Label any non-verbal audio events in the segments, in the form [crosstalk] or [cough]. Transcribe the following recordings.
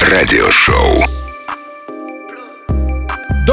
Радиошоу.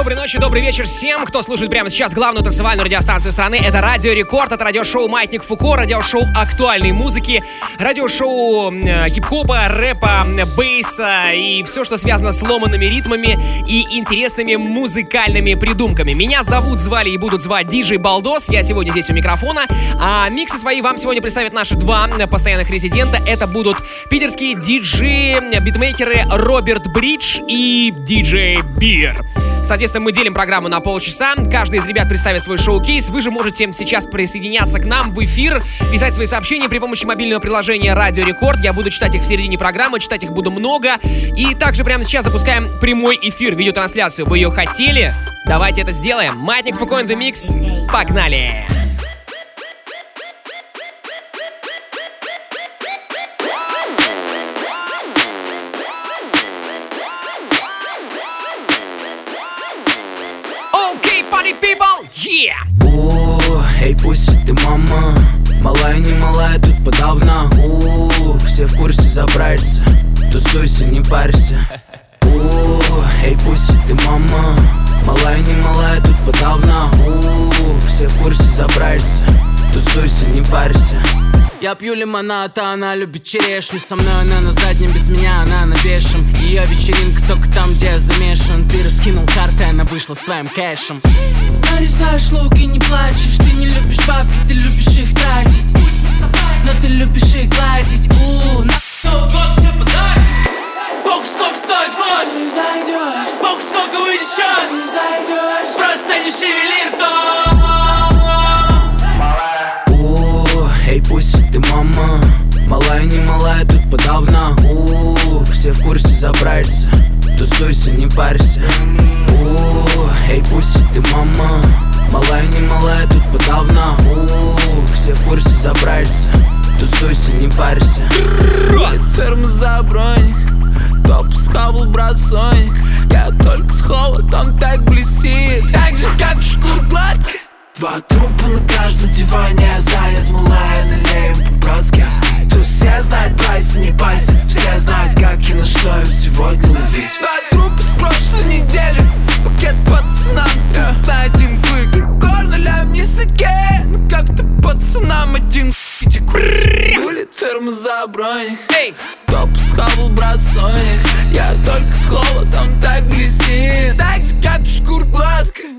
Доброй ночи, добрый вечер всем, кто слушает прямо сейчас главную танцевальную радиостанцию страны. Это Радио Рекорд, это радиошоу Маятник Фуко, радиошоу актуальной музыки, радиошоу э, хип-хопа, рэпа, бейса и все, что связано с ломанными ритмами и интересными музыкальными придумками. Меня зовут, звали и будут звать Диджей Балдос, я сегодня здесь у микрофона, а миксы свои вам сегодня представят наши два постоянных резидента. Это будут питерские диджеи, битмейкеры Роберт Бридж и диджей Бир. Соответственно, мы делим программу на полчаса. Каждый из ребят представит свой showcase. Вы же можете сейчас присоединяться к нам в эфир, писать свои сообщения при помощи мобильного приложения Радио Рекорд. Я буду читать их в середине программы, читать их буду много. И также прямо сейчас запускаем прямой эфир, видеотрансляцию. Вы ее хотели? Давайте это сделаем. Маятник Фуко in the mix. Погнали! Окей, мама. Малая, не малая, тут подавно. У, все в курсе забрайся. Тусуйся, не парься. У, эй, пусть ты мама. Малая, не малая, тут подавно. У, все в курсе забрайся Тусуйся, не парься. Я пью лимонад, а она любит черешню. Со мной она на заднем, без меня она на пешем Ее вечеринка только там, где я замешан. Ты раскинул карты, она вышла с твоим кэшем. Нарезаешь лук и не плачешь. Ты не любишь бабки, ты любишь их тратить. Но ты любишь их гладить. У, на вот тебе подарок. Бог, сколько стоит вход Ты зайдешь Бог, сколько выйдет счет Ты зайдешь Просто не шевели Малая, тут подавно. У, все в курсе забрайся. Тусуйся, не парься. У, эй, пусть ты мама. Малая, не малая, тут подавно. У, все в курсе забрайся. Тусуйся, не парься. Термос за броник Топ схавал, брат, Соник Я только с холодом так блестит. Так же, как шкур гладко Два трупа на каждом диване Занят малая, налеем по-братски Тут все знают прайс, не пайся Все знают, как и на что им сегодня ловить. Два трупа с прошлой недели. Пакет пацанам, тут на один клык Егор нулям не саке Ну как-то пацанам один фитик Хули термос за броник Эй! Топ схавал, брат, Соник Я только с холодом так блестит. Так же, как шкур гладко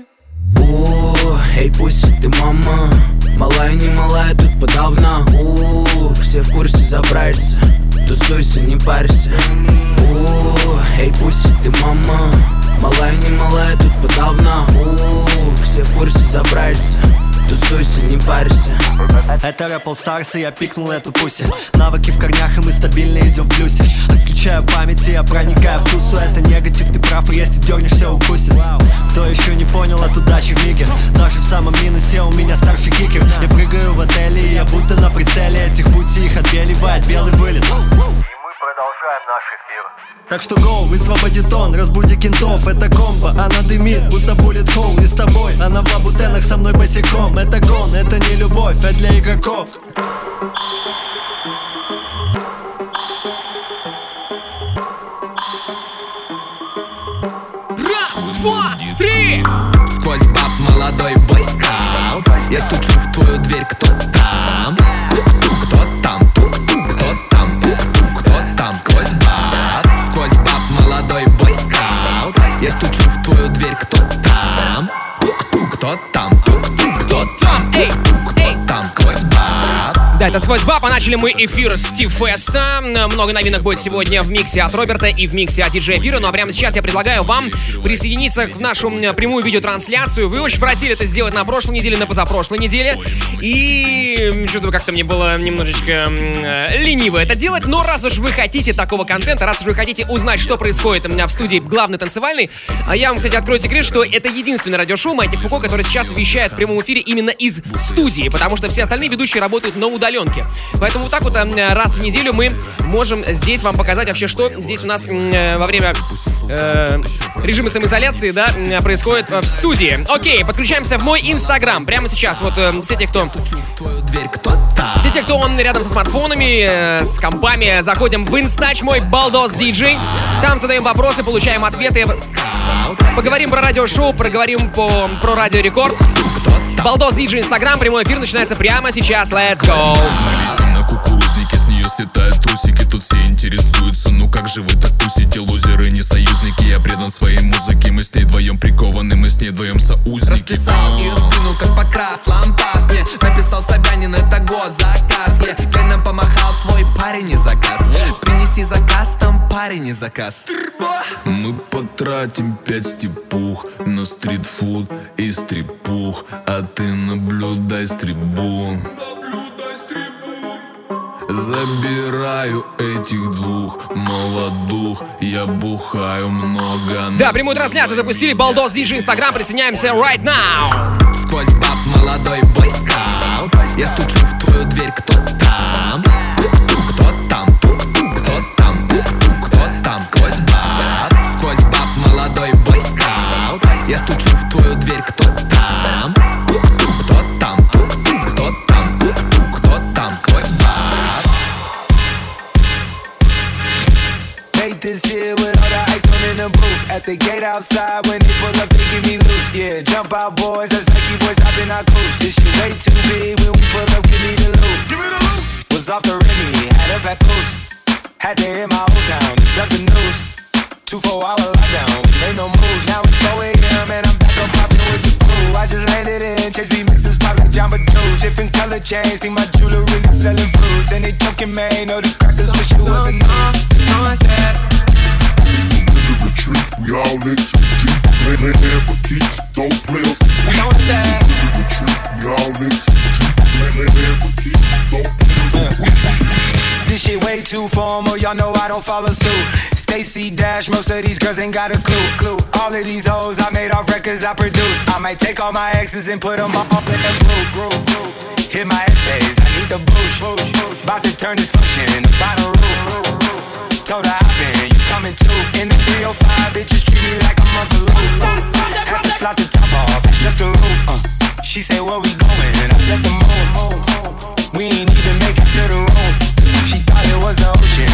у, эй, пусть ты мама Малая, не малая, тут подавно У, все в курсе забрайся Тусуйся, не парься У, эй, пусть ты мама Малая, не малая, тут подавно У, все в курсе забрайся Тусуйся, не парься. Это рэп All Stars, и я пикнул эту пуси. Навыки в корнях, и мы стабильно идем в плюсе. Отключаю память, и я проникаю в тусу. Это негатив, ты прав, и если дернешься, укусит. Кто еще не понял, от удачи в миге? Даже в самом минусе у меня старший кикер. Я прыгаю в отеле, и я будто на прицеле. Этих пути их отбеливает белый вылет продолжаем наш эфир. Так что гоу, высвободи тон, разбуди кентов Это комбо, она дымит, будто буллет хоу Не с тобой, она в лабутенах со мной босиком Это гон, это не любовь, а для игроков Раз, два, три! Сквозь баб молодой бойскаут Я стучу в твою дверь, это сквозь баб, а начали мы эфир Стив Феста. Много новинок будет сегодня в миксе от Роберта и в миксе от диджея Бира. Ну а прямо сейчас я предлагаю вам присоединиться к нашу м, прямую видеотрансляцию. Вы очень просили это сделать на прошлой неделе, на позапрошлой неделе. И что-то как-то мне было немножечко э, лениво это делать. Но раз уж вы хотите такого контента, раз уж вы хотите узнать, что происходит у меня в студии главный танцевальный, а я вам, кстати, открою секрет, что это единственное радиошоу Маятник Фуко, которое сейчас вещает в прямом эфире именно из студии, потому что все остальные ведущие работают на удалении удаленке. Поэтому вот так вот э, раз в неделю мы можем здесь вам показать вообще, что здесь у нас э, во время э, режима самоизоляции, да, происходит в студии. Окей, подключаемся в мой инстаграм прямо сейчас. Вот э, все те, кто... Все те, кто он рядом со смартфонами, э, с компами, заходим в инстач мой Балдос Диджей. Там задаем вопросы, получаем ответы. Поговорим про радиошоу, проговорим по, про радио Рекорд. Балдос Диджей Инстаграм, прямой эфир начинается прямо сейчас. Let's go! Слетают трусики Тут все интересуются, ну как же вы так тусите Лузеры, не союзники, я предан своей музыке. Мы с ней вдвоем прикованы, мы с ней вдвоем соузники. Расписал ее спину, как покрас, лампас Мне написал Собянин, это госзаказ. Я yeah. нам помахал, твой парень не заказ. Принеси заказ, там парень не заказ. Мы потратим пять степух На стритфуд и стрипух. А ты наблюдай с Забираю этих двух молодух, я бухаю много. Да, прямую трансляцию запустили, Балдос Диджи Инстаграм, присоединяемся right now. Сквозь баб молодой бойскаут, я стучу в твою дверь, кто там? The gate outside, when they pull up, they give me loose. Yeah, jump out, boys. That's Nike boys hopping our coach. This shit way too big. When we pull up, give me the loot. Give me the loot. Was off the Remy, had up at post. Had to hit my old town to duck the news. Two four hour lockdown, made no moves. Now it's 4 a.m. and I'm back up popping with the crew. I just landed in, Chase B mixes pop like Jamba Juice. Different color chains, see my jewelry really selling fruits. And they joking, man, know the we in too deep. Lay lay hand for keep, don't play us. We retreat, we all in too deep. Lay lay hand for keep, don't play us. This shit way too formal, y'all know I don't follow suit. Stacy Dash, most of these girls ain't got a clue. All of these hoes I made off records I produce. I might take all my exes and put them all up in the group. Hit my essays, I need the boost. About to turn this function into bottle root. Told her I've been, you coming too. In the 305, bitches treat me like I'm Uncle Luke. Had to slot the top off, just a roof. Uh. She said, where we going? And I said the moon. We ain't even make it to the room. She thought it was the ocean,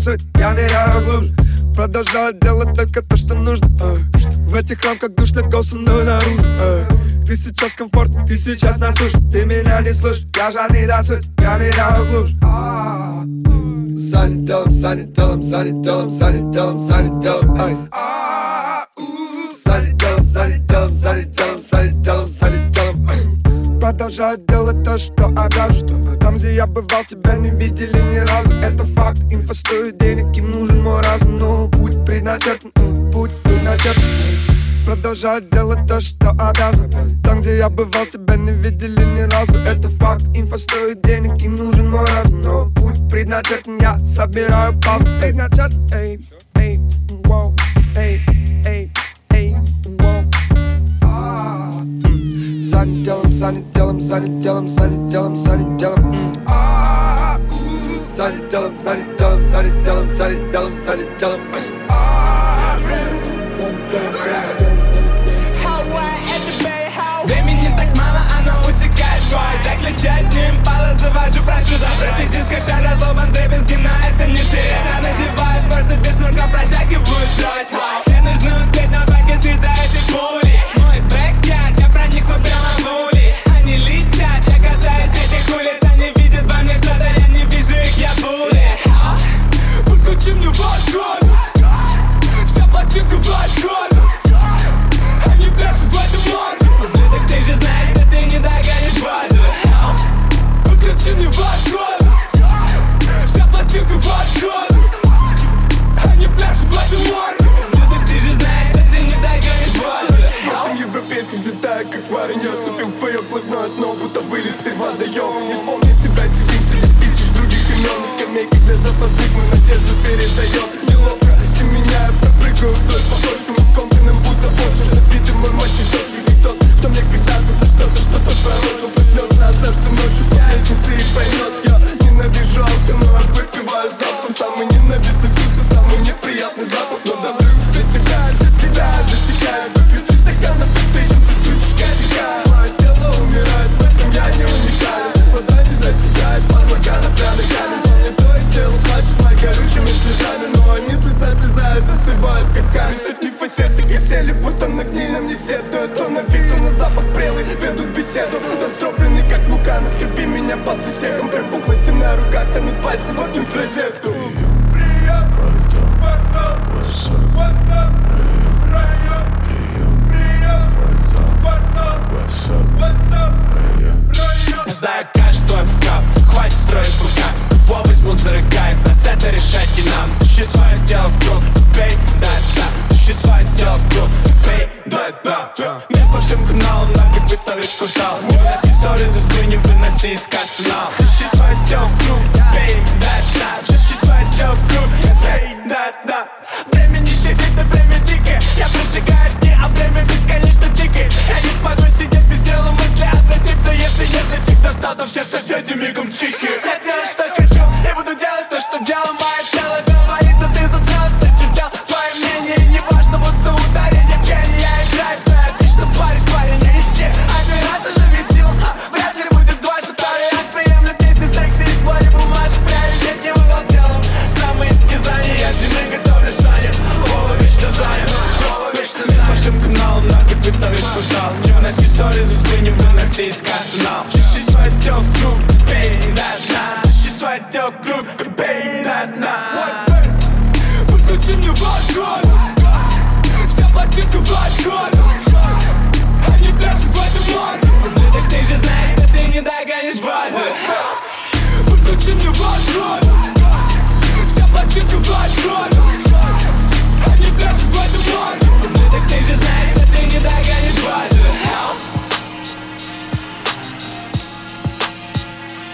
суть Я ныряю глубже Продолжаю делать только то, что нужно эй. В этих рамках душно мной наружу эй. Ты сейчас комфорт, ты сейчас нас слышишь Ты меня не слышишь, я жадный до суть Я ныряю глубже А. А. У. Занят делом, занят делом, занят делом, занят делом, занят делом эй. Продолжаю делать то, что обязан Там, где я бывал, тебя не видели ни разу. Это факт, инфа стоит денег, им нужен мой разум. Но путь предначертан, путь предначертан. Продолжаю делать то, что обязан. Там, где я бывал, тебя не видели ни разу. Это факт, инфа стоит денег, им нужен мой разум. Но путь предначертан, я собираю паузу Предначерт, эй, эй, воу, эй, эй, эй, воу. А, Занят делом, занят делом, занят делом, занят делом, занят делом а, Занят делом, занят делом, занят делом, занят делом, а, Времени так мало, оно утекает сквозь Так лечать не импала, завожу, прошу забросить из кэша разломан дребезги, но это не все Я надеваю форсы без шнурка, протягиваю. Трость Мне нужно успеть на баке стрит запасных мы надежду передаем Неловко семеняя, пропрыгаю вдоль по точкам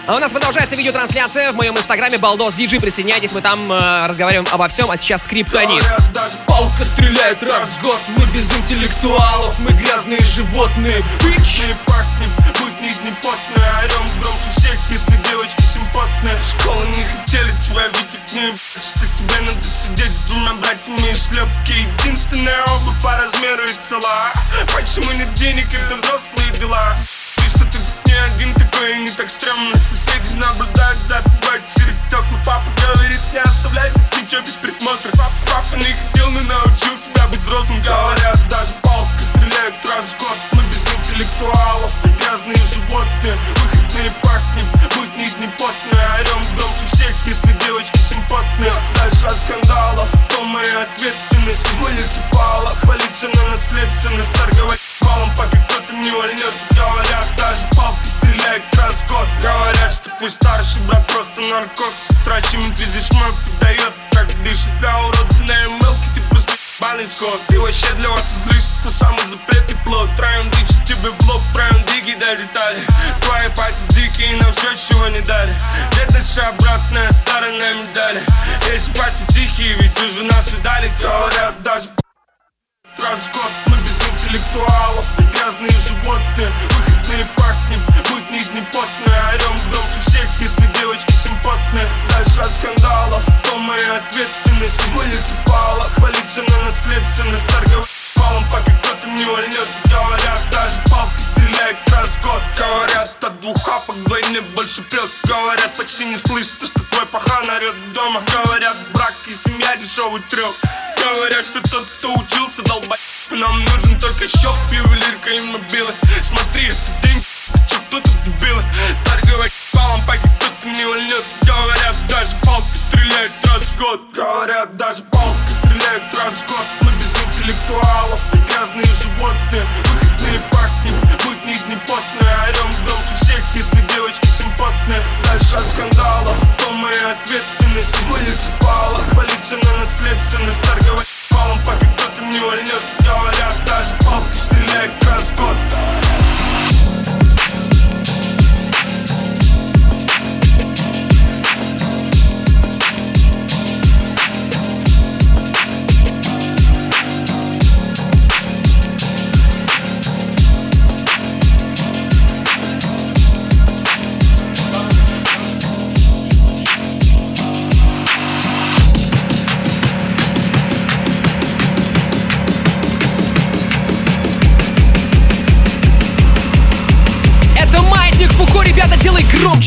А у нас продолжается видеотрансляция в моем инстаграме Балдос Диджи. Присоединяйтесь, мы там э, разговариваем обо всем, а сейчас скриптонит. Говорят, палка стреляет раз в год Мы без интеллектуалов, мы грязные животные Бич! Мы пахнем, будни не потные Орем громче всех, если девочки симпатные Школы не хотели тебя видеть ним Что тебе надо сидеть с двумя братьями и шлепки Единственная обувь по размеру и цела Почему нет денег, это взрослые дела не один такой, и не так стрёмно. Соседи наблюдают за тобой через стекла Папа говорит, не оставляй здесь ничего без присмотра. Папа, папа не хотел, но научил тебя быть взрослым. Говорят, даже палка стреляет раз в год. Мы без интеллектуалов, грязные животные Выходные пахнем, будни дни потные Орем громче всех, если девочки симпатные. Дальше от скандала, то моя ответственность Муниципалах, полиция на наследственность Торговать балом, пока кто-то не вольнет Говорят, даже палки стреляют раз в год. Говорят, что твой старший брат просто наркот С трачами ты здесь мой подает? Как дышит для урода на ML ты пален сход Била щедлива с лисата, само за пети плод Трайон дичь тебе в лоб, правим диги до детали Твои пальцы дикие, дики и чего не дали Дете ша обратная не медали. Эти пальцы тихие, ведь уже нас видали. дали даже раз год Мы без интеллектуалов, грязные животные Выходные пахнем, будни дни потные Орем громче всех, если девочки симпотные. Дальше от скандала, то моя ответственность Муниципала, хвалиться на наследственность Торговать валом, пока кто-то не вольнет Говорят, даже палкой стреляет раз год. Говорят, от двух хапок вдвойне больше прет Говорят, почти не слышит, что твой пахан орет дома. Говорят, брак и семья дешевый треп Говорят, что тот, кто учился, долбай Нам нужен только счет, ювелирка и мобилы. Смотри, это день, что тут дебилы. Торговать валом, пока кто-то не вольнет Говорят, даже палкой стреляют раз в год. Говорят, даже палкой стреляют раз в год. Мы без интеллектуалов, грязные животные. Выходные пахнем, будни дни потные Орем громче всех, если девочки симпотные. Дальше от скандала, то моя ответственность Муниципала, хвалиться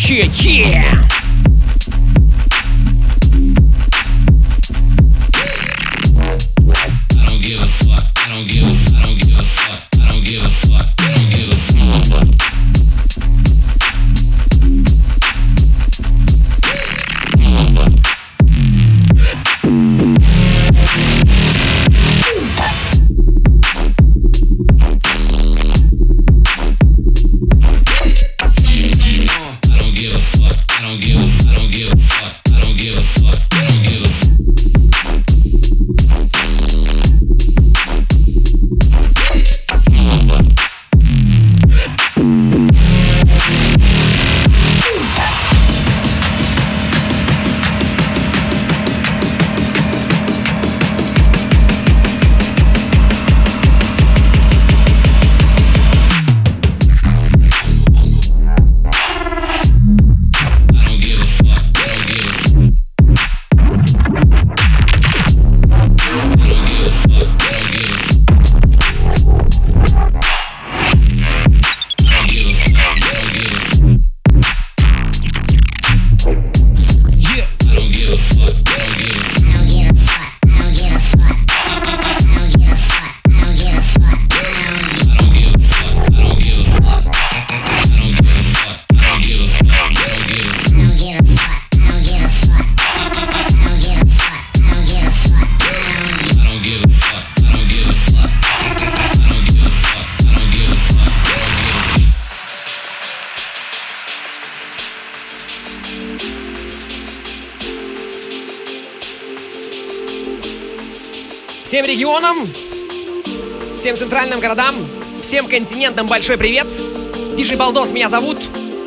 谢谢。Fuck. I don't give a. I don't give a fuck. Центральным городам, всем континентам большой привет. Диджей Балдос меня зовут.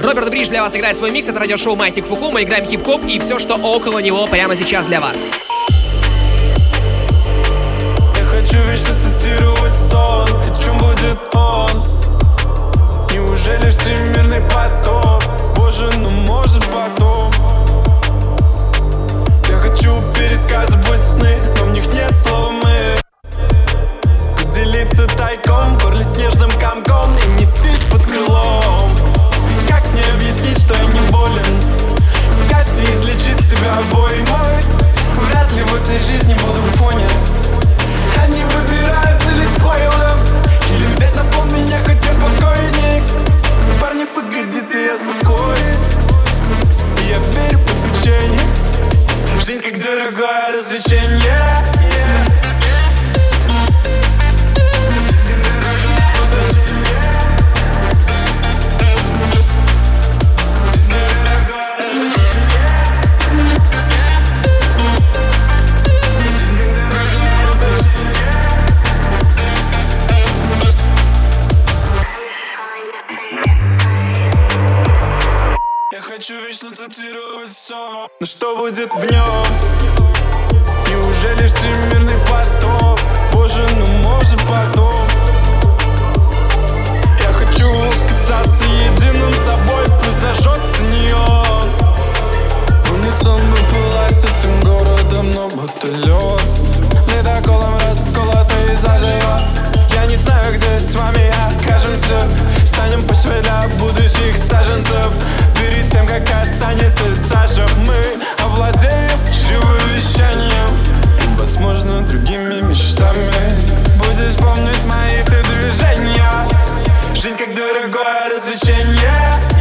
Роберт Бридж для вас играет свой микс. Это радиошоу Маятник Фуку. Мы играем хип-хоп и все, что около него прямо сейчас для вас. Излечить себя обоймой Вряд ли в этой жизни буду понят Они выбираются лишь поилом Или взять на пол меня хоть я покойник? Парни, погодите, я спокоен. И Я верю по исключению Жизнь как дорогое развлечение Но что будет в нем? Неужели всемирный потоп? Боже, ну может потом Я хочу казаться единым собой Пусть зажжется неон В унисон мы пылать с этим городом, но будто лед Ледоколом расколотый заживо Я не знаю, где с вами окажемся. Станем почвой для будущих саженцев. Перед тем, как останется Саша Мы овладеем живым вещанием. И, возможно, другими мечтами. Будешь помнить мои ты движения Жизнь как дорогое развлечение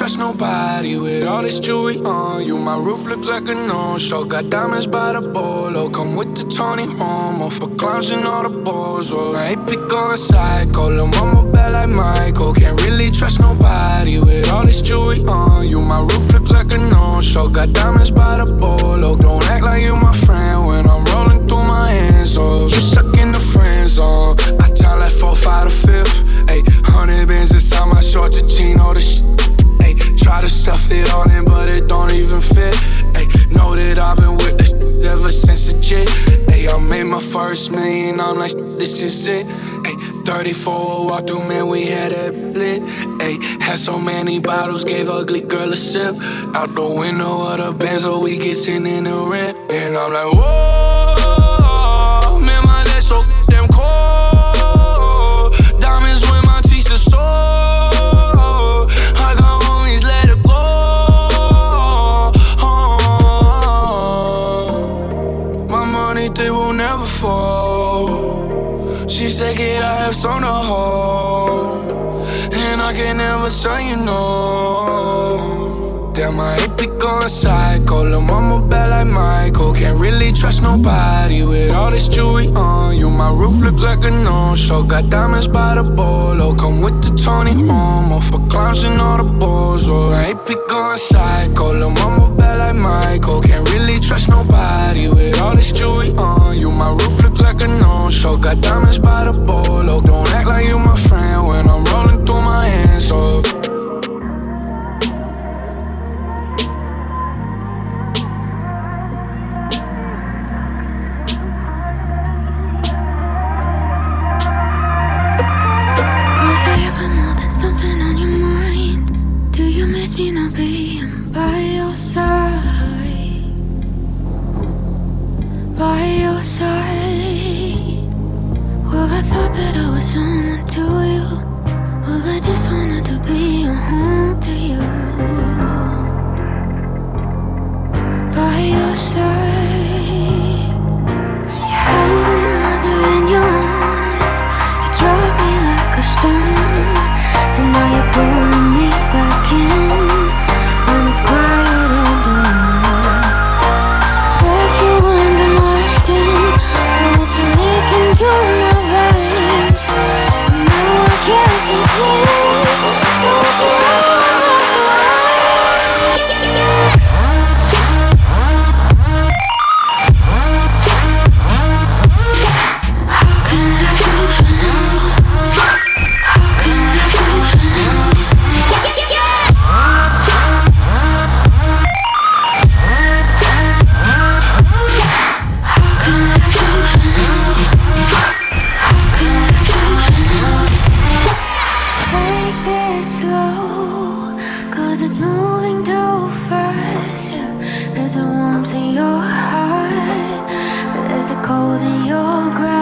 trust nobody with all this jewelry on you. My roof look like a no-show. Got diamonds by the bolo. Come with the Tony Homo for clowns and all the balls. Oh, I ain't be going psycho. Lil' mama bad like Michael. Can't really trust nobody with all this jewelry on you. My roof look like a no-show. Got diamonds by the bolo. Don't act like you my friend when I'm rolling through my hands. Oh, you stuck in the friend zone. I tell like four, five, to fifth. Ayy, hundred bands inside my shorts, a chino, the sh. Try to stuff it all in, but it don't even fit. Ayy, know that I've been with the sh- ever since the jit. Ayy, I made my first million, I'm like, this is it. Ayy, 34 walk through, man, we had that lit. Ayy, had so many bottles, gave ugly girl a sip. Out the window of the Benz, so we get sitting in the rent. And I'm like, whoa, man, my legs so damn cold. Have some to hold. And I can never tell you no. Damn, I hate be going psycho. Lil' mama bad like Michael. Can't really trust nobody with all this jewelry on you. My roof look like a no-show. Got diamonds by the bolo. Come with the Tony Momo for clowns and all the balls. Oh, I hate be going psycho. Lil' mama like Michael. Can't really trust nobody with all this jewelry on you. My roof look like a no-show. Got diamonds by the bolo. Don't act like you my friend when I'm rolling through my hands. Oh. holding your ground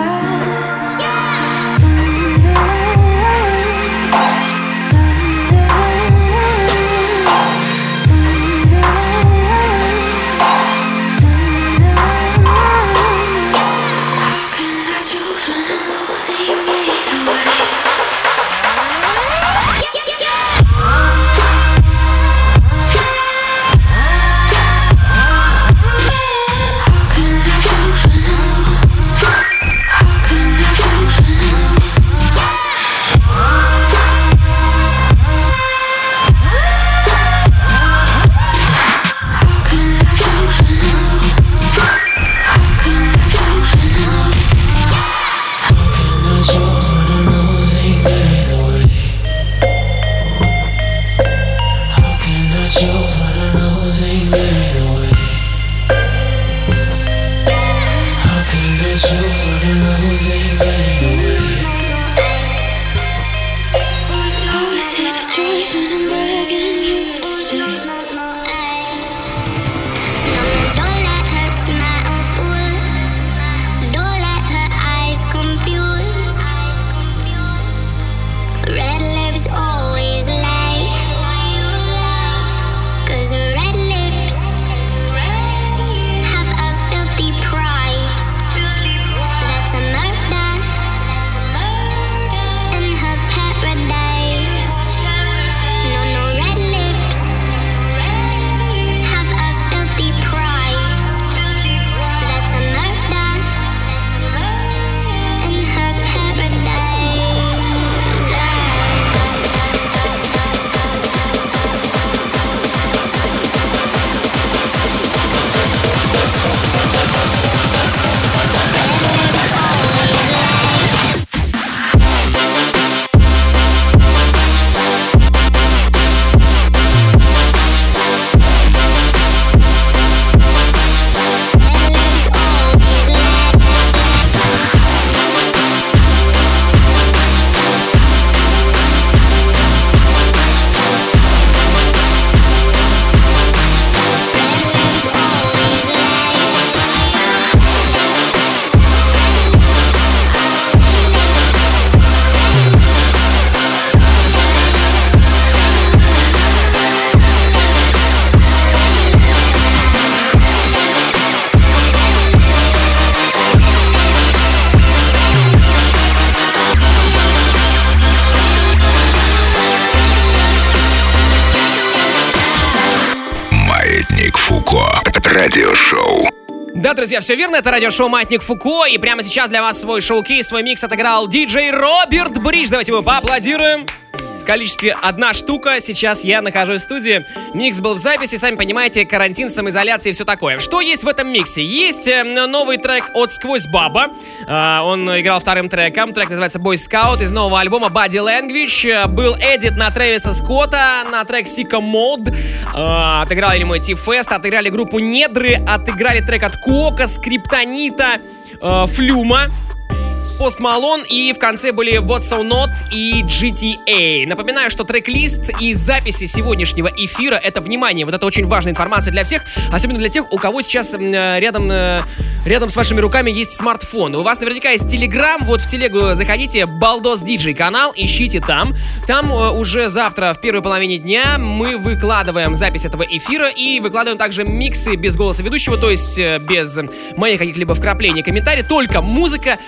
друзья, все верно, это радиошоу «Маятник Фуко», и прямо сейчас для вас свой showcase, свой микс отыграл диджей Роберт Бридж. Давайте его поаплодируем. Количестве одна штука, сейчас я нахожусь в студии. Микс был в записи, сами понимаете, карантин, самоизоляция и все такое. Что есть в этом миксе? Есть э, новый трек от Sqwoz Bab. А, он играл вторым треком. Трек называется Boy Scout из нового альбома Body Language. Э, Был edit на Трэвиса Скотта, на трек Sicko Mode. Отыграли ему T-Fest, отыграли группу Недры, отыграли трек от Кока, Скриптонита, э, Флюма. Post Malone и в конце были What's So Not и GTA. Напоминаю, что трек-лист и записи сегодняшнего эфира — это, внимание, вот это очень важная информация для всех, особенно для тех, у кого сейчас э, рядом, э, рядом с вашими руками есть смартфон. У вас наверняка есть Телеграм, вот в Телегу заходите, Балдос Диджей канал, ищите там. Там э, уже завтра в первой половине дня мы выкладываем запись этого эфира и выкладываем также миксы без голоса ведущего, то есть э, без моих каких-либо вкраплений, комментариев, только музыка,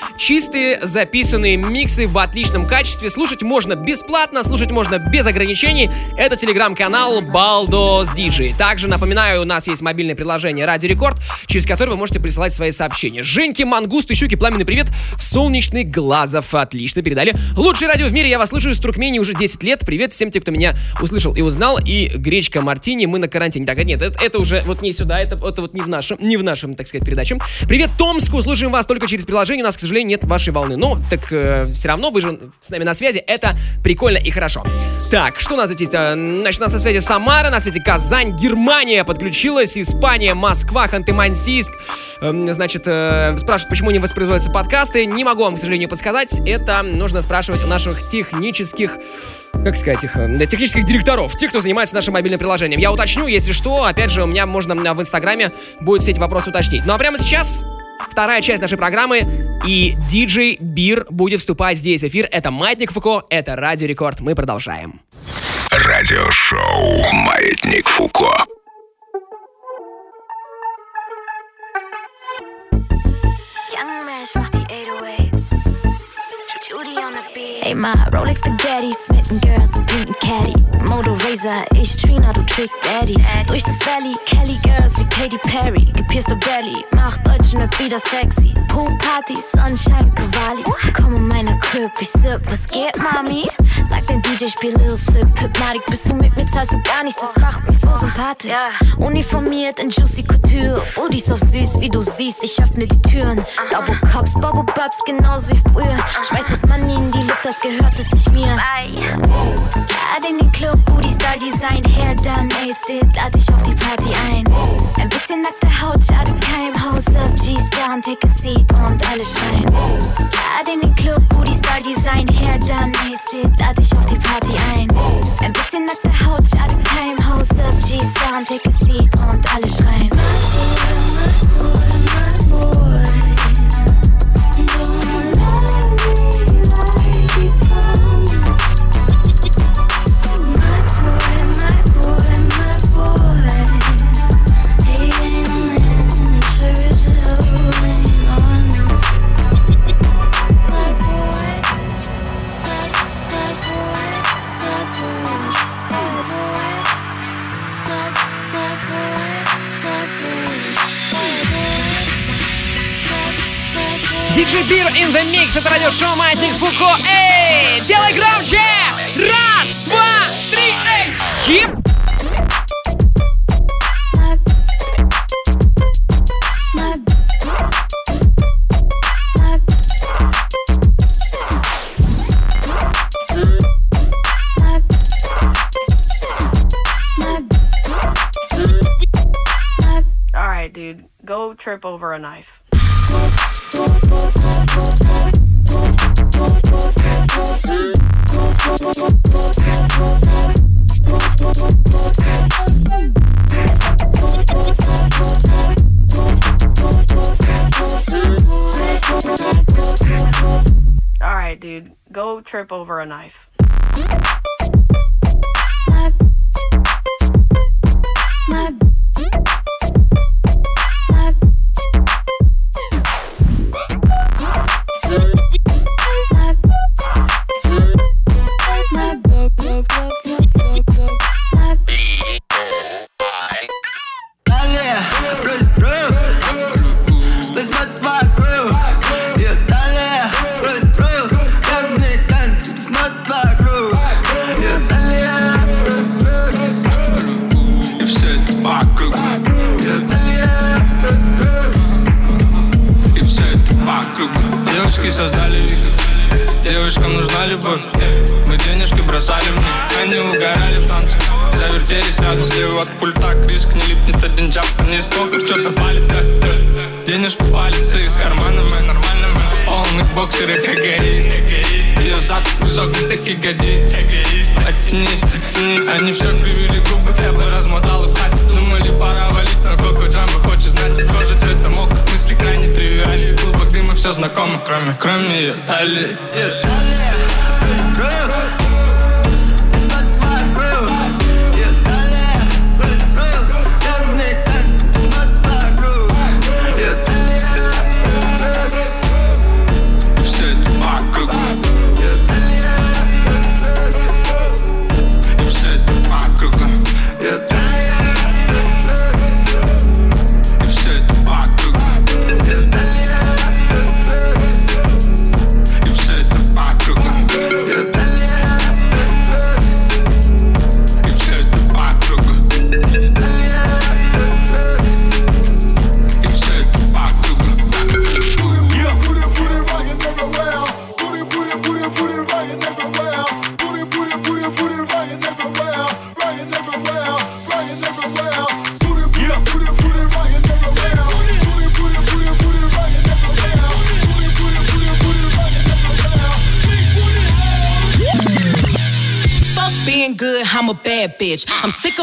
чистые записанные миксы в отличном качестве. Слушать можно бесплатно, слушать можно без ограничений. Это телеграм-канал Балдос Диджей. Также напоминаю, у нас есть мобильное приложение Радио Рекорд, через которое вы можете присылать свои сообщения. Женьки, Мангусты, Щуки, Пламенный привет в солнечный Глазов. Отлично передали. Лучшее радио в мире, я вас слушаю из Туркмении уже 10 лет. Привет всем тем, кто меня услышал и узнал. И Гречка Мартини, мы на карантине. Так, нет, это, это уже вот не сюда, это, это вот не в нашем, не в нашем, так сказать, передаче. Привет Томску, слушаем вас только через приложение, у нас, к сожалению, нет вашей волны. Но так все равно вы же с нами на связи, это прикольно и хорошо. Так, что у нас здесь? А, Значит, у нас на связи Самара, на связи Казань, Германия подключилась, Испания, Москва, Ханты-Мансийск. Эм, Значит, э, спрашивают, почему не воспроизводятся подкасты. Не могу вам, к сожалению, подсказать. Это нужно спрашивать у наших технических как сказать их, э, технических директоров, тех, кто занимается нашим мобильным приложением. Я уточню, если что, опять же, у меня можно м, в Инстаграме будет все эти вопросы уточнить. Ну а прямо сейчас вторая часть нашей программы, и диджей Бир будет вступать здесь в эфир. Это Маятник Фуко, это Радио Рекорд. Мы продолжаем. Радиошоу «Маятник Фуко». Young Mash my Rolex Spaghetti, smitten Girls im pinken Caddy. Moto Razor, ich Trina, du Trick Daddy. Durch das Valley, Kelly Girls wie Katy Perry. Gepierster Belly, macht deutschen Rap wieder sexy. Pool Party, Sunshine, Cavallis. Komm in meiner Crib, ich sip, was geht, Mami? Sag den DJ, spiel Lil Flip, Hypnotic. Bist du mit mir, zahlst du gar nichts, das macht sympathisch. Uniformiert in Juicy Couture. Udis auf süß, wie du siehst, ich öffne die Türen. Double Cups, Bubble Butts, genauso wie früher. Schmeiß das Money in die Luft, als gehört es nicht mir. Slide in den Club, Booty Star Design, Hair done, Nails it, lad dich auf die Party ein. Ein bisschen nackte Haut, schade kein Hose up, G's down, take a seat und alle schreien. Slide in den Club, Booty Star Design, Hair done, Nails it, lad dich auf die Party ein. Ein bisschen nackte Haut, schade kein Hose up, G's down, take a und alle schreien. Диджей Бир in the mix, это радиошоу Маятник Фуко. Эй, делай громче! Раз, два, три, эй! Хип! All right, dude, go trip over a knife. All right, dude, go trip over a knife. Нужна любовь. Мы денежки бросали в них Они угорали в танце. Завертелись рядом слева от пульта Криск не липнет один джамп вниз Токар что-то палит, да, да. Валится из кармана, мы нормально мы в полных боксер, эгоист Ее завтрак загнутых ягодиц. Оттянись, оттянись. Они все привели губы, я бы размотал и в хате Думали, пора валить на коко джамбо Хочешь знать, кожа цвета мок Мысли крайне тривиальны Клубок дыма все знакомо, кроме, кроме ее талии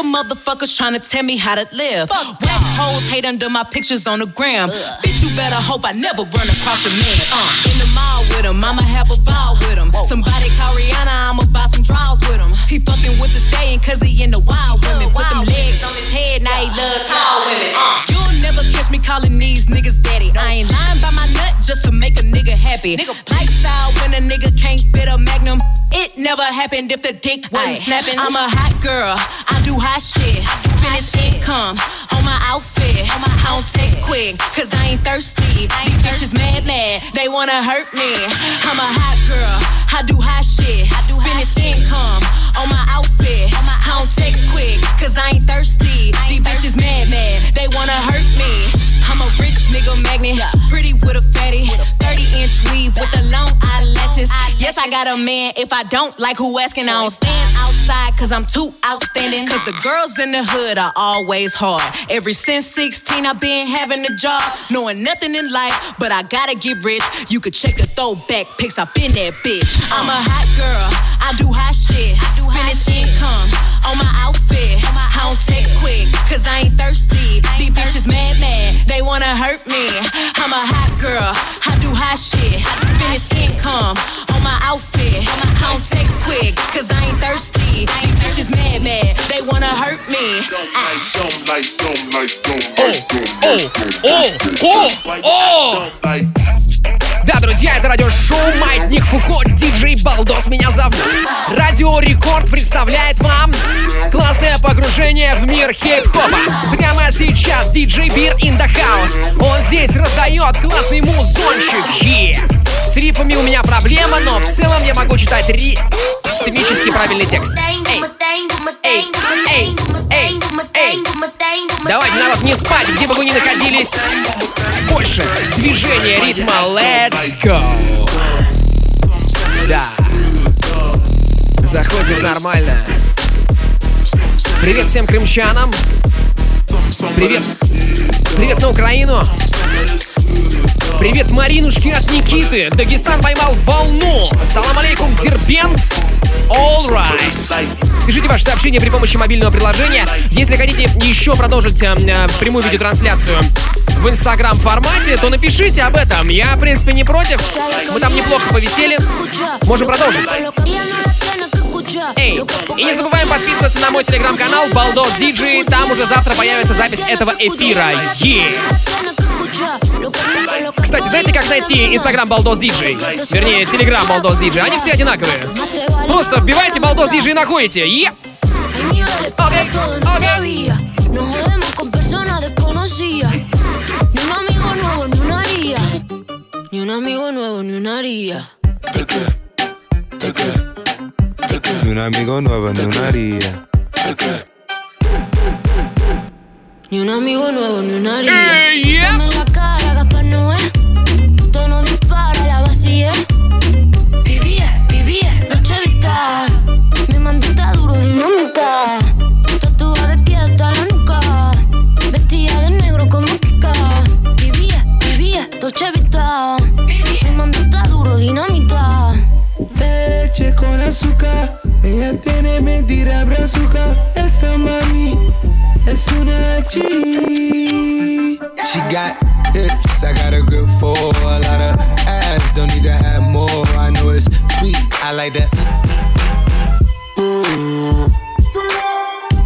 motherfuckers trying to tell me how to live. Fuck Whack hoes hate under my pictures on the gram. Bitch, you better hope I never run across your man. Uh, in the mall with him, I'ma have a ball with him. Somebody call Rihanna, I'ma buy some draws with him. He fucking with the stallion cause he in the wild women. Put them legs on his head, now he love tall women. Uh, never catch me calling these niggas daddy. I ain't lying by my nut just to make a nigga happy. Lifestyle when a nigga can't fit a magnum. It never happened if the dick wasn't snapping. I'm a hot girl, I do hot shit. Finish income on my outfit. I don't text quick, cause I ain't thirsty. These bitches mad, mad, they wanna hurt me. [gasps] I'm a hot girl, I do hot shit. Finish income on my outfit. I don't text quick, cause I ain't thirsty. These bitches mad, mad, they wanna hurt me. I'm a rich nigga magnet, pretty with a fatty. 30 inch weave with the long eyelashes. Yes, I got a man. If I don't like who asking, I don't stand outside cause I'm too outstanding. Cause the girls in the hood are always hard. Ever since 16, I've been having a job, knowing nothing in life, but I gotta get rich. You could check the throwback pics, I've been that bitch. I'm a hot girl, I do hot shit. Finish income on my outfit. I don't text quick, cause I ain't thirsty. These bitches mad, mad, they wanna hurt me. I'm a hot girl, I do hot shit. Finish income on my outfit. I don't text quick, cause I ain't thirsty. These bitches mad, mad, they wanna hurt me. Oh oh oh oh oh. Друзья, это радиошоу Маятник Фуко, диджей Балдос меня зовут. Радио Рекорд представляет вам классное погружение в мир хип-хопа. Прямо сейчас диджей Бир house. Он здесь раздает классный музончик. Yeah. С рифами у меня проблема, но в целом я могу читать ри... ритмически правильный текст. Давайте, народ, не спать, где бы вы ни находились. Больше движения ритма. Let's go. Да. Заходим нормально. Привет всем крымчанам. Привет. Привет на Украину. Привет, Маринушки от Никиты. Дагестан поймал волну. Салам алейкум, Дербент. All right. Пишите ваши сообщения при помощи мобильного приложения. Если хотите еще продолжить э, э, прямую видеотрансляцию в инстаграм формате, то напишите об этом. Я, в принципе, не против. Мы там неплохо повисели. Можем продолжить. Эй, и не забываем подписываться на мой телеграм-канал Балдос Диджи. Там уже завтра появится запись этого эфира. Yeah. Кстати, знаете, как найти инстаграм Балдос Диджей? Вернее, телеграм Балдос Диджей. Они все одинаковые. Просто вбивайте Балдос Диджей и находите. Е! Ni un amigo nuevo, ni una haría. Ni un amigo nuevo, ni una haría. Ni un amigo nuevo, ni una haría. Ni un amigo nuevo, ni una haría. duro, dinamita. Leche con azúcar, ella tiene brazuca. Esa mami es una G. She got hips, I got a grip for a lot of ass. Don't need to have more. I know it's sweet, I like that.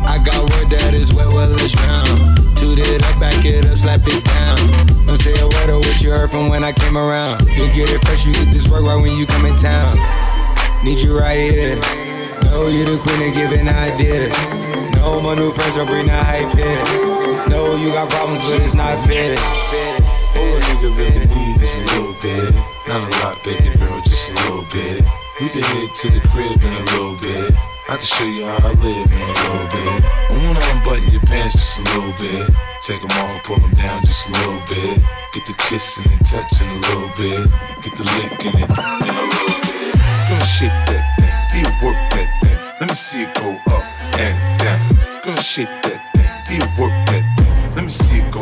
I got word that is wet, well, it's drowned. Toot it up, back it up, slap it down. Don't say a word of what you heard from when I came around. You get it fresh, you get this work right when you come in town. Need you right here. Know you the queen of giving ideas. No, my new friends don't bring the hype here. No, you got problems, but it's not fair. All a nigga really need is a little bit. Not a lot, baby girl, just a little bit. We can head to the crib in a little bit. I can show you how I live in a little bit. I wanna unbutton your pants just a little bit. Take them off and pull them down just a little bit. Get the kissing and touching a little bit. Get the licking it in a little bit. Gonna shake that thing, do you work that thing? Let me see it go up and down. Gonna shake that thing, do you work that thing? Let me see it go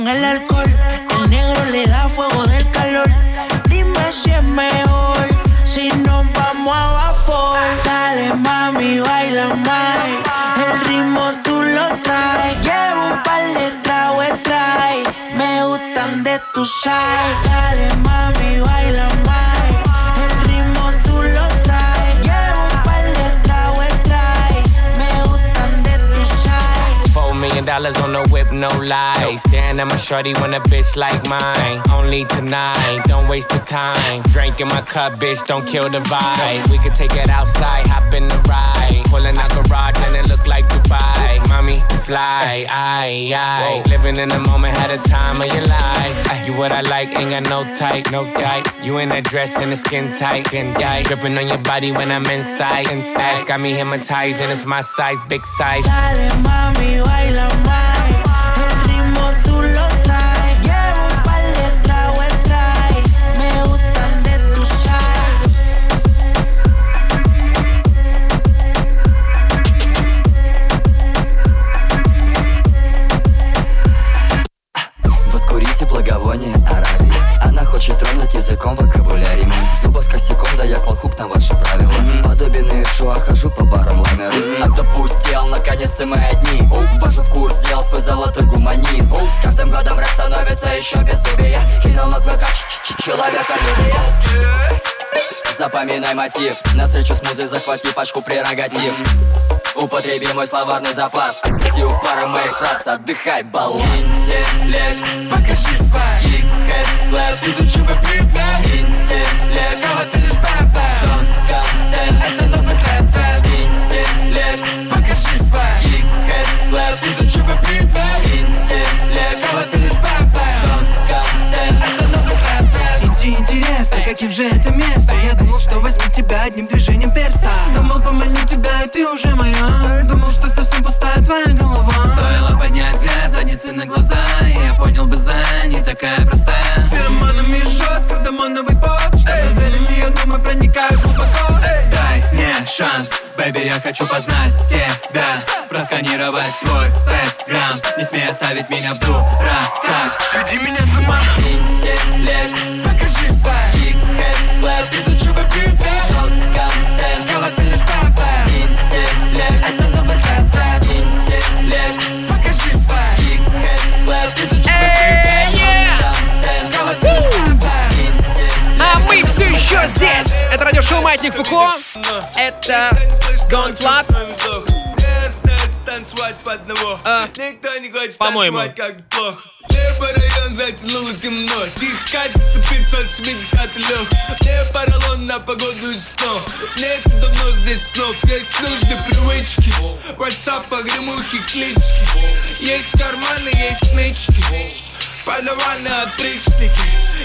con el alcohol. El negro le da fuego del calor. Dime si es mejor si nos vamos a vapor. Dale mami, baila más. El ritmo tú lo traes. Llevo un par de tragos. Me gustan de tu sal. Dale mami, baila más. Dollars on the whip, no lies. Staring at my shorty when a bitch like mine. Only tonight, don't waste the time. Drink in my cup, bitch, don't kill the vibe. We could take it outside, hop in the ride. Pulling out garage and it like Dubai. Mommy, fly, I, aye. Living in the moment, had a time of your life. Ah, you what I like, ain't got no type, no type. You in that dress and the skin tight, skin tight. Dripping on your body when I'm inside, inside. Got me hypnotized and it's my size, big size. Dale mami, baila еще безумие Кинул на клыка человеколюбие Запоминай мотив. На встречу с музой захвати пачку прерогатив. Употреби мой словарный запас. Актив пару моих фраз Отдыхай, баллон Интеллект. Покажи свой Гик-хэт, клэп Изучи мой предмет. Интеллект. Кого ты лишь каким же это место. Я думал, что возьму тебя одним движением перста. Думал, поманю тебя, и ты уже моя. Думал, что совсем пустая твоя голова. Стоило поднять взгляд, задницы на глаза. И я понял, беза не такая простая. Феромонами жжет, когда моновый поп Чтобы заверить ее, думаю, проникаю глубоко. Дай мне шанс, бэби, я хочу познать тебя. Просканировать твой бэкграунд. Не смей оставить меня в дураках. Сведи меня с ума. Интеллект еще здесь. Это радиошоу Маятник Фуко. Это Gone Flat. танцевать под одного Никто не хочет по-моему. танцевать как плохо Небо район затянуло темно Тихо катится 570 лег Мне поролон на погоду и снов Нет давно здесь снов Есть нужды привычки Whatsapp, погремухи, клички Есть карманы, есть нычки Подаваны отричники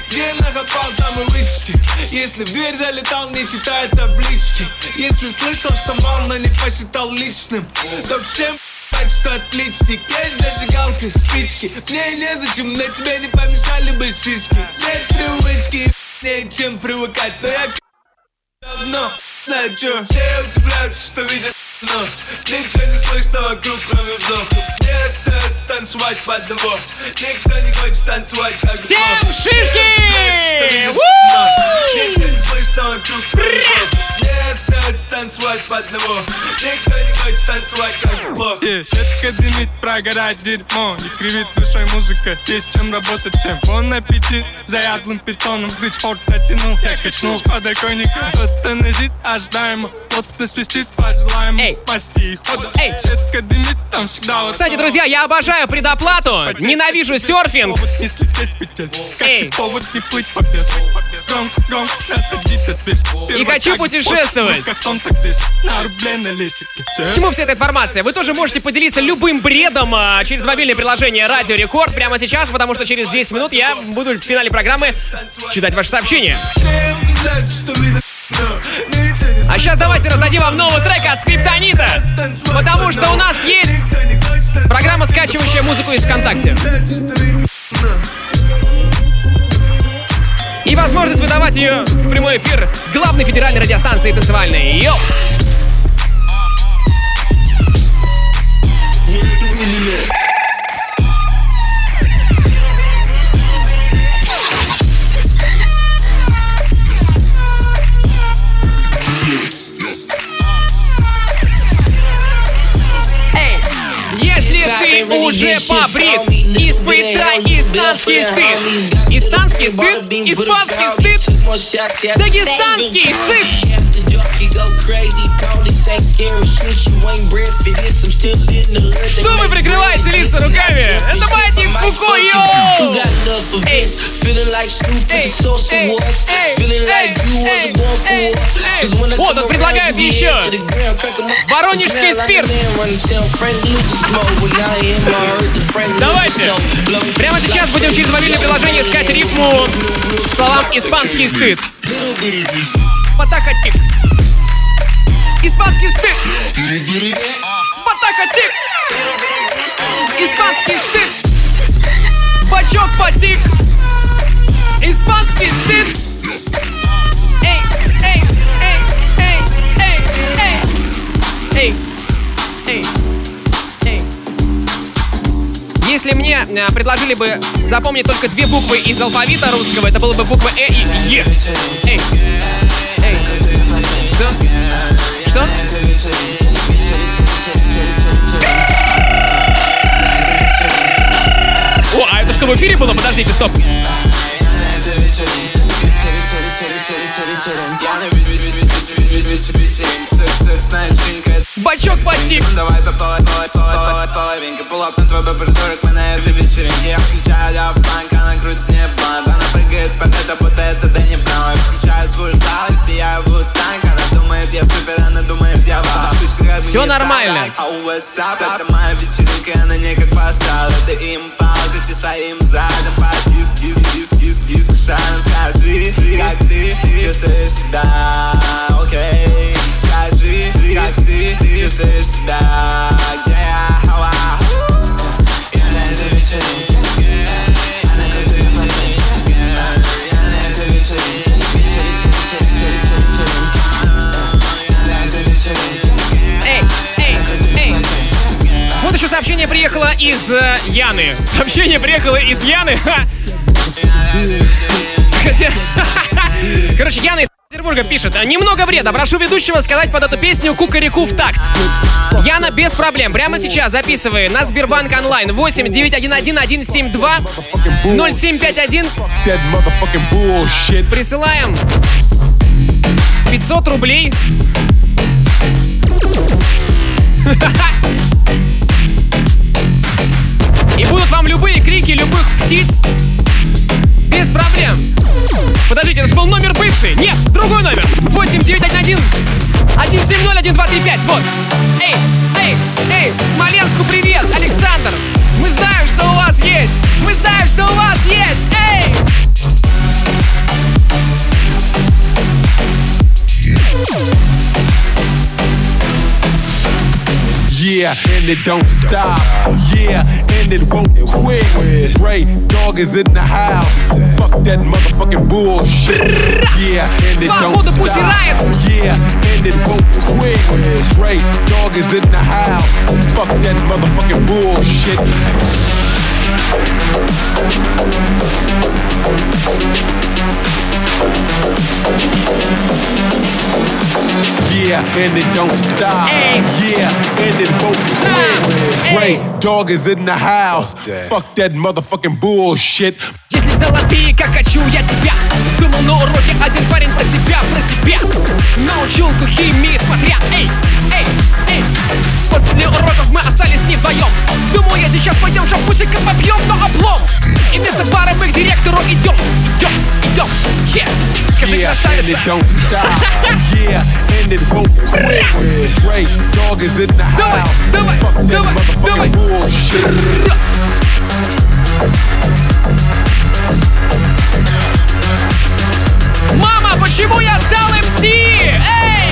Где накопал, там мамы вычти. Если в дверь залетал, не читая таблички. Если слышал, что мал, но не посчитал личным То чем так что отличник. Есть зажигалка, спички. Мне незачем, на тебя не помешали бы шишки. Нет привычки, нет чем привыкать Но я давно знаю, чё. Все удивляются, что видят но Ничего не слышно вокруг, кроме вздоха Мне остается танцевать по одного Никто не хочет танцевать как Всем шишки! Ничего не слышно вокруг, кроме вздоха Остается танцевать по одного Никто не хочет танцевать как плохо Yeah, Сетка дымит, прогорает дерьмо Не кривит душой музыка, есть чем работать всем Вон аппетит, заядлым питоном Бридж-порт оттянул, я качнул с подоконника. Кто-то лежит, ожидаемо Плотно свистит, пожелаем масти и хода Сетка дымит, там всегда вот Кстати, друзья, я обожаю предоплату, ненавижу серфинг. Повод не слететь в петель, как и повод не плыть по бездне И хочу путешествовать. К чему вся эта информация? Вы тоже можете поделиться любым бредом а, через мобильное приложение Радио Рекорд прямо сейчас, потому что через 10 минут я буду в финале программы читать ваши сообщения. А сейчас давайте раздадим вам новый трек от Скриптонита, потому что у нас есть программа, скачивающая музыку из ВКонтакте. И возможность выдавать ее в прямой эфир главной федеральной радиостанции танцевальной. Йоу! Эй, ты уже побрит, испытай истанский стыд. Истанский стыд, испанский стыд, дагестанский сыт. Что вы прикрываете лица руками? Это маятник Фуко, йоу! Эй, Вот, тут предлагают еще Воронежский спирт. Давайте. Прямо сейчас будем через мобильное приложение искать рифму словам «испанский стыд». Потакатик. Испанский стыд. Потакатик. Испанский стыд. Бачок потик. Испанский стыд. Эй, эй, эй, эй, эй, эй. Эй, эй, эй. Если мне э, предложили бы запомнить только две буквы из алфавита русского, это было бы буква Э и Е. Эй, эй. Что? Что? Что, в эфире было? Подождите, стоп. Бачок потик. Давай по Пулап на твой придурок, мы на этой вечеринке Я включаю ляп-фанк, она крутит мне блант Она прыгает под это, будто это Дэнни Браун Я включаю свою усталость, сияю в танк Она думает, я супер, она думает, я вау Всё нормально. Это моя вечеринка, она не как фасад Это импал, крути своим задом По диск, диск, диск, диск, диск Шан, скажи, как ты чувствуешь себя, окей. Скажи, как ты чувствуешь себя, где я, хауа Я на приехало из э, Яны. Сообщение приехало из Яны. [laughs] [laughs] Короче, Яна из Петербурга пишет. Немного вреда. Прошу ведущего сказать под эту песню кукареку в такт. Яна, без проблем. Прямо сейчас записывай на Сбербанк онлайн 8 911 172 0751. Присылаем 500 рублей. [laughs] Будут вам любые крики любых птиц. Без проблем. Подождите, это же был номер бывший. Нет, другой номер. 8911 1701235. Вот. Эй, эй, эй, Смоленску привет, Александр. Мы знаем, что у вас есть. Мы знаем, что у вас есть. Эй! Yeah. Yeah, and it don't stop. Yeah, and it won't quit. Ray dog is in the house. Fuck that motherfucking bullshit. Yeah, and it don't stop. Yeah, and it won't quit. Ray dog is in the house. Fuck that motherfucking bullshit. Thank Yeah, and it don't stop. Yeah, and it won't quit. Dre, dog is in the house. Fuck that. Motherfucking bullshit. Если взяла ты, как хочу я тебя. Думал на уроке один парень про себя, про себя. На училку химии смотря, эй, эй, эй. После уроков мы остались не вдвоем. Думал я сейчас пойдем шампусиком попьем, но облом. И вместо пары мы к директору идем, идем, идем yeah. Скажи, yeah, and красавица it don't stop. [laughs] yeah, and it won't quit. Dre, dog is in the house. Fuck that motherfucking bullshit. Мама, почему я стал МС? Эй!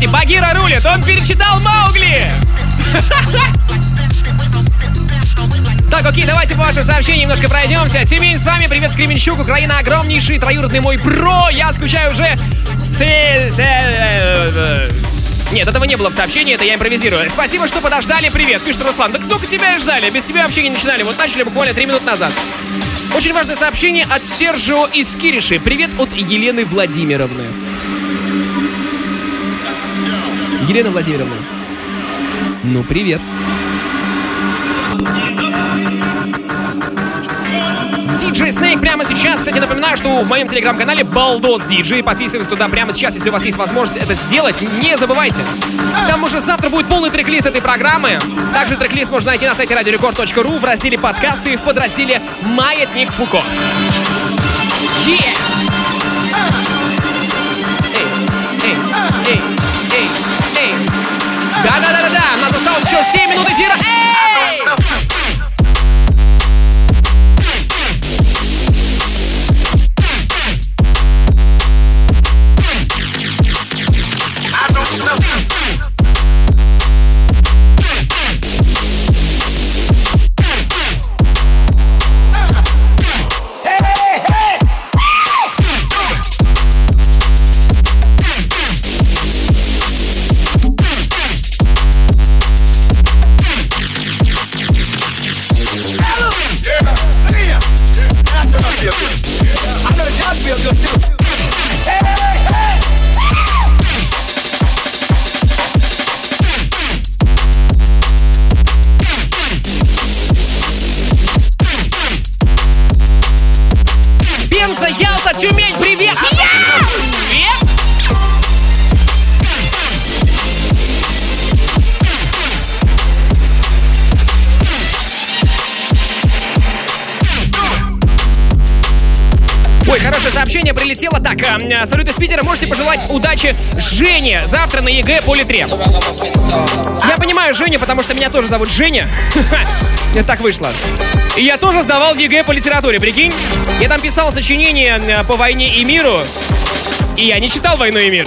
Области. Багира рулит. Он перечитал Маугли. Так, окей, давайте по вашим сообщениям немножко пройдемся. Тюмень с вами, привет, Кременчук, Украина, огромнейший, троюродный мой бро. Я скучаю уже... с- э, Нет, этого не было в сообщении, это я импровизирую. Спасибо, что подождали, привет, пишет Руслан. Да только тебя и ждали, без тебя вообще не начинали. Вот начали буквально три минуты назад. Очень важное сообщение от Сержио из Кириши. Привет от Елены Владимировны. Елена Владимировна. Ну, привет. Диджей Снейк прямо сейчас. Кстати, напоминаю, что в моем телеграм-канале Балдос Диджей. Подписывайтесь туда прямо сейчас, если у вас есть возможность это сделать. Не забывайте. Там уже завтра будет полный трек-лист этой программы. Также трек-лист можно найти на сайте радиорекорд.ру в разделе подкасты и в подразделе Маятник Фуко. Yeah! У нас осталось еще прилетело. Так, э, салют из Питера. Можете пожелать удачи Жене завтра на ЕГЭ по литре. Я понимаю Женю, потому что меня тоже зовут Женя. [laughs] Это так вышло. И я тоже сдавал ЕГЭ по литературе, прикинь? Я там писал сочинение э, по войне и миру. И я не читал «Войну и мир».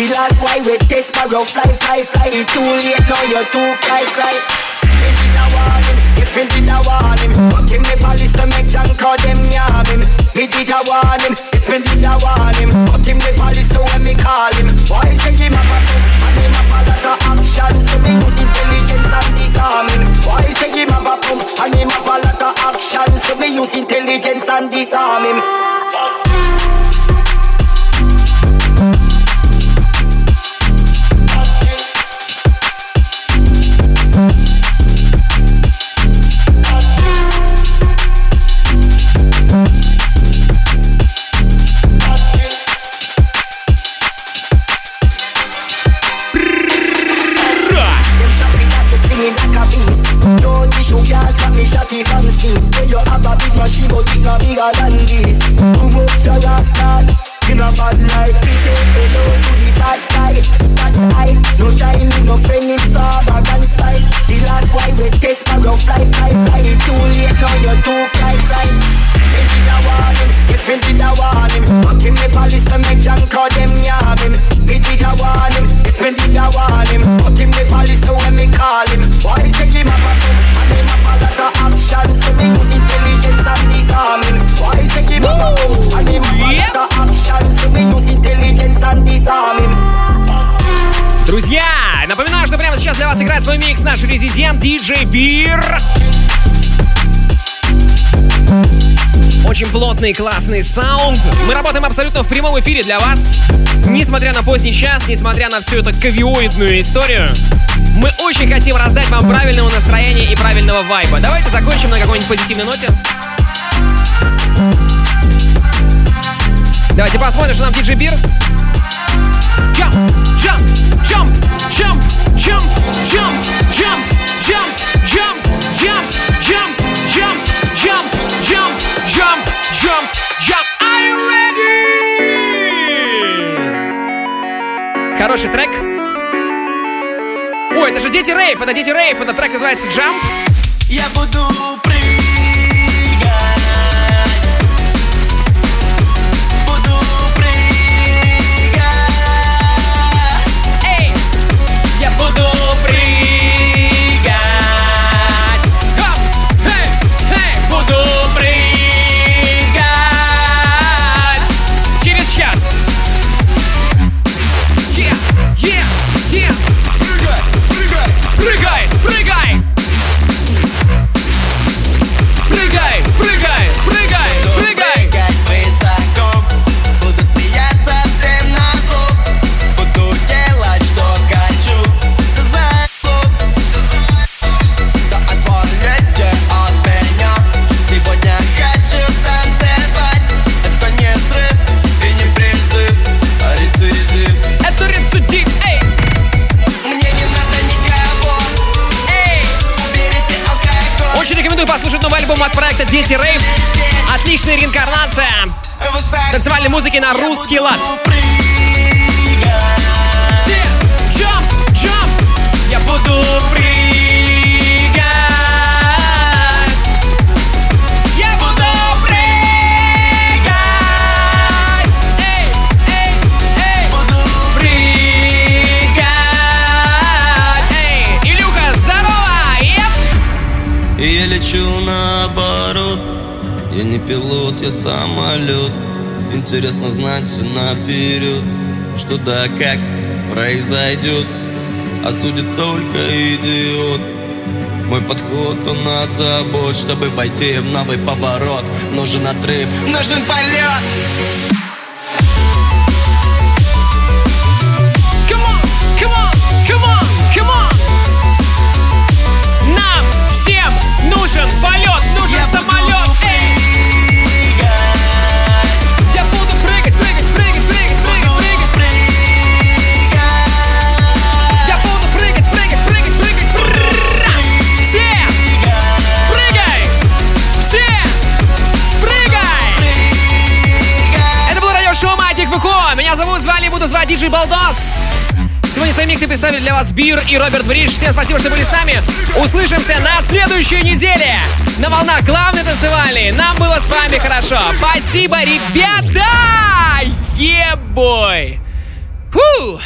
The last why we test rough fly, fly, fly. It's too late now, you're too cry, cry. They did a warning, it's been did a warning. But him never listen, make John call them yam him. Me did a warning, it's been did a warning. But him never listen when me call him. Why say him a book and him a lot of action? So me use intelligence and disarming. Why say him a pump and him a lot of action? So me use intelligence and disarm have a big machine, but it no bigger than this. Boom up your last card. In a bad life, we say hello to the bad guy. That's I. No time, me no friend in Faber and Spy. The last why we test my fly, fly, fly. Too late now, you're too cry, cry. They did a warning, yes, we did a warning. But him make John call them yam him. We did a warning, yes, we did a warning. Сейчас играет свой микс наш резидент диджей Бир. Очень плотный, классный саунд. Мы работаем абсолютно в прямом эфире для вас. Несмотря на поздний час, несмотря на всю эту кавиоидную историю, мы очень хотим раздать вам правильного настроения и правильного вайба. Давайте закончим на какой-нибудь позитивной ноте. Давайте посмотрим, что нам диджей Бир. Jump, jump, jump, jump, Хороший трек. Ой, это же Дети Рейв, это Дети Рейв, этот трек называется Jump. Я буду Буду Дети Рейв. Отличная реинкарнация танцевальной музыки на русский лад. Я буду прыгать. Не пилот, я самолет Интересно знать все наперед Что да как произойдет А судит только идиот. Мой подход, он от забот Чтобы пойти в новый поворот. Нужен отрыв, нужен полет зовут, буду звать диджей Балдос. Сегодня своем миксе представили для вас Бир и Роберт Бридж. Всем спасибо, что были с нами. Услышимся на следующей неделе на волнах главной танцевальной. Нам было с вами хорошо. Спасибо, ребята! Ебой! Фу!